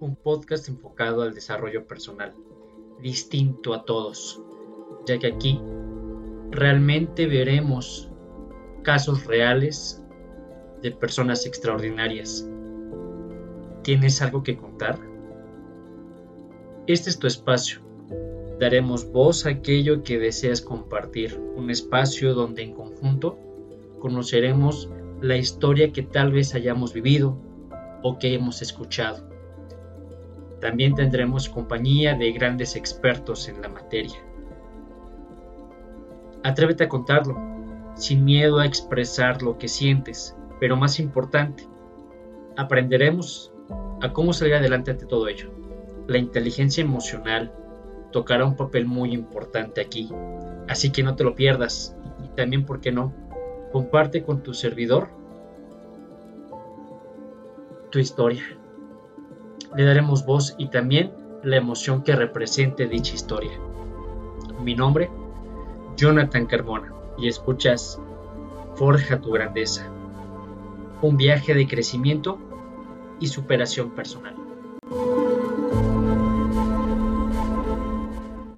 un podcast enfocado al desarrollo personal, distinto a todos, ya que aquí realmente veremos casos reales de personas extraordinarias. ¿Tienes algo que contar? Este es tu espacio. Daremos voz a aquello que deseas compartir, un espacio donde en conjunto conoceremos la historia que tal vez hayamos vivido o que hemos escuchado. También tendremos compañía de grandes expertos en la materia. Atrévete a contarlo, sin miedo a expresar lo que sientes, pero más importante, aprenderemos a cómo salir adelante ante todo ello. La inteligencia emocional tocará un papel muy importante aquí, así que no te lo pierdas y también, ¿por qué no? Comparte con tu servidor tu historia. Le daremos voz y también la emoción que represente dicha historia. Mi nombre, Jonathan Carbona, y escuchas Forja tu grandeza. Un viaje de crecimiento y superación personal.